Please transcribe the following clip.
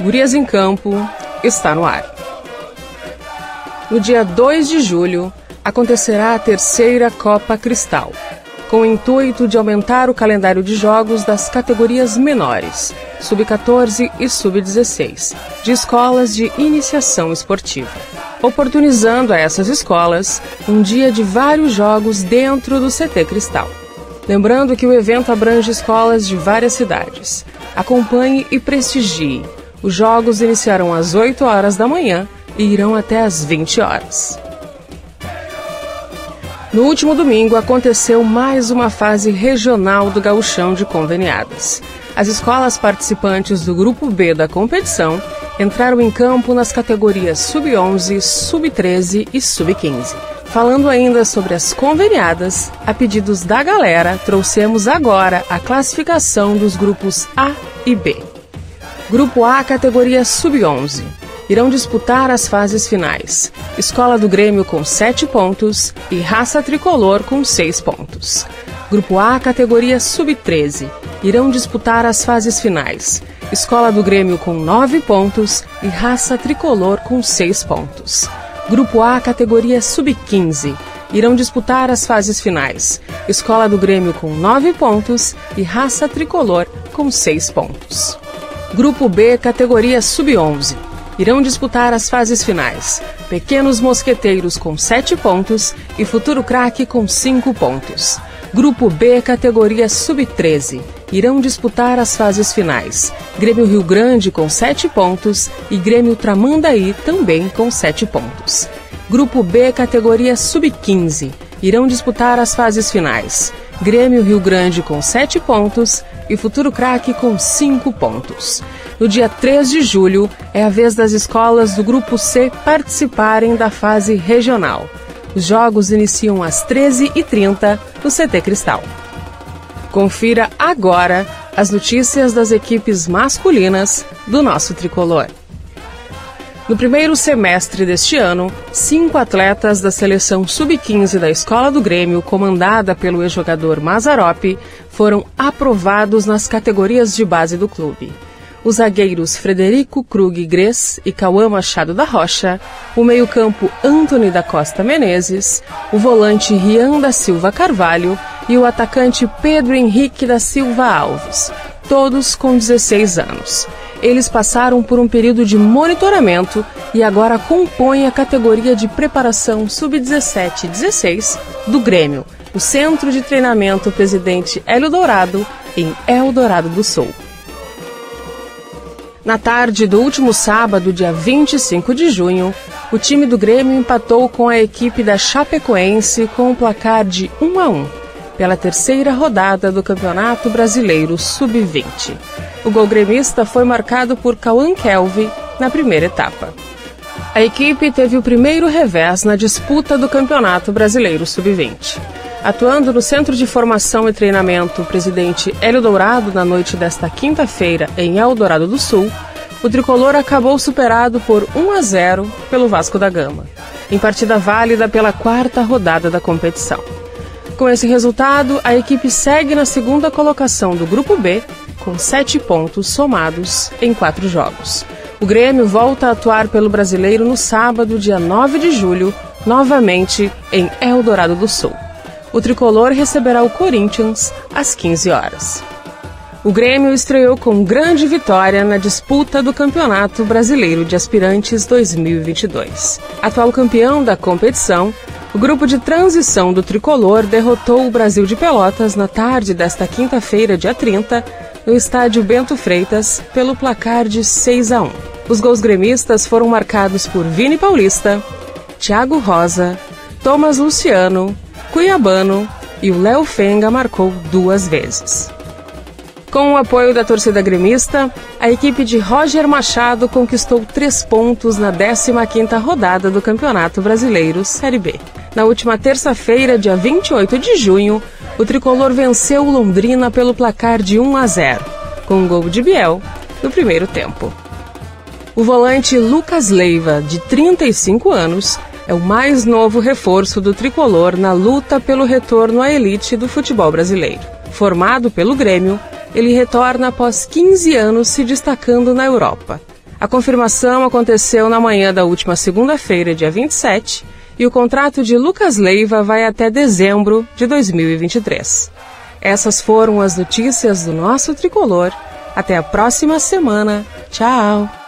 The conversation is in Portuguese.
Gurias em Campo está no ar. No dia 2 de julho, acontecerá a terceira Copa Cristal, com o intuito de aumentar o calendário de jogos das categorias menores, sub-14 e sub-16, de escolas de iniciação esportiva, oportunizando a essas escolas um dia de vários jogos dentro do CT Cristal. Lembrando que o evento abrange escolas de várias cidades. Acompanhe e prestigie os jogos iniciarão às 8 horas da manhã e irão até às 20 horas. No último domingo aconteceu mais uma fase regional do gauchão de conveniadas. As escolas participantes do grupo B da competição entraram em campo nas categorias sub-11, sub-13 e sub-15. Falando ainda sobre as conveniadas, a pedidos da galera, trouxemos agora a classificação dos grupos A e B. Grupo A, categoria Sub-11. Irão disputar as fases finais. Escola do Grêmio com 7 pontos e Raça Tricolor com 6 pontos. Grupo A, categoria Sub-13. Irão disputar as fases finais. Escola do Grêmio com 9 pontos e Raça Tricolor com 6 pontos. Grupo A, categoria Sub-15. Irão disputar as fases finais. Escola do Grêmio com 9 pontos e Raça Tricolor com 6 pontos. Grupo B, categoria Sub-11. Irão disputar as fases finais. Pequenos Mosqueteiros com 7 pontos e Futuro Craque com 5 pontos. Grupo B, categoria Sub-13. Irão disputar as fases finais. Grêmio Rio Grande com 7 pontos e Grêmio Tramandaí também com 7 pontos. Grupo B, categoria Sub-15. Irão disputar as fases finais. Grêmio Rio Grande com 7 pontos e Futuro Craque com 5 pontos. No dia 3 de julho, é a vez das escolas do Grupo C participarem da fase regional. Os jogos iniciam às 13h30 no CT Cristal. Confira agora as notícias das equipes masculinas do nosso tricolor. No primeiro semestre deste ano, cinco atletas da seleção sub-15 da Escola do Grêmio, comandada pelo ex-jogador Mazarop, foram aprovados nas categorias de base do clube. Os zagueiros Frederico Krug Gres e Cauã Machado da Rocha, o meio-campo Antony da Costa Menezes, o volante Rian da Silva Carvalho e o atacante Pedro Henrique da Silva Alves, todos com 16 anos eles passaram por um período de monitoramento e agora compõem a categoria de preparação sub-17 e 16 do Grêmio, o Centro de Treinamento Presidente Hélio Dourado, em Eldorado do Sul. Na tarde do último sábado, dia 25 de junho, o time do Grêmio empatou com a equipe da Chapecoense com um placar de 1 a 1, pela terceira rodada do Campeonato Brasileiro Sub-20. O gol gremista foi marcado por Cauã Kelvin na primeira etapa. A equipe teve o primeiro revés na disputa do Campeonato Brasileiro Sub-20. Atuando no Centro de Formação e Treinamento Presidente Hélio Dourado na noite desta quinta-feira em Eldorado do Sul, o tricolor acabou superado por 1 a 0 pelo Vasco da Gama, em partida válida pela quarta rodada da competição. Com esse resultado, a equipe segue na segunda colocação do Grupo B com sete pontos somados em quatro jogos. O Grêmio volta a atuar pelo brasileiro no sábado, dia 9 de julho, novamente em Eldorado do Sul. O tricolor receberá o Corinthians às 15 horas. O Grêmio estreou com grande vitória na disputa do Campeonato Brasileiro de Aspirantes 2022. Atual campeão da competição, o grupo de transição do tricolor derrotou o Brasil de Pelotas na tarde desta quinta-feira, dia 30, no estádio Bento Freitas pelo placar de 6 a 1. Os gols gremistas foram marcados por Vini Paulista, Thiago Rosa, Thomas Luciano, Cuiabano e o Léo Fenga marcou duas vezes. Com o apoio da torcida gremista, a equipe de Roger Machado conquistou três pontos na 15ª rodada do Campeonato Brasileiro Série B. Na última terça-feira, dia 28 de junho, o tricolor venceu Londrina pelo placar de 1 a 0, com um gol de Biel no primeiro tempo. O volante Lucas Leiva, de 35 anos, é o mais novo reforço do tricolor na luta pelo retorno à elite do futebol brasileiro. Formado pelo Grêmio, ele retorna após 15 anos se destacando na Europa. A confirmação aconteceu na manhã da última segunda-feira, dia 27, e o contrato de Lucas Leiva vai até dezembro de 2023. Essas foram as notícias do nosso tricolor. Até a próxima semana. Tchau!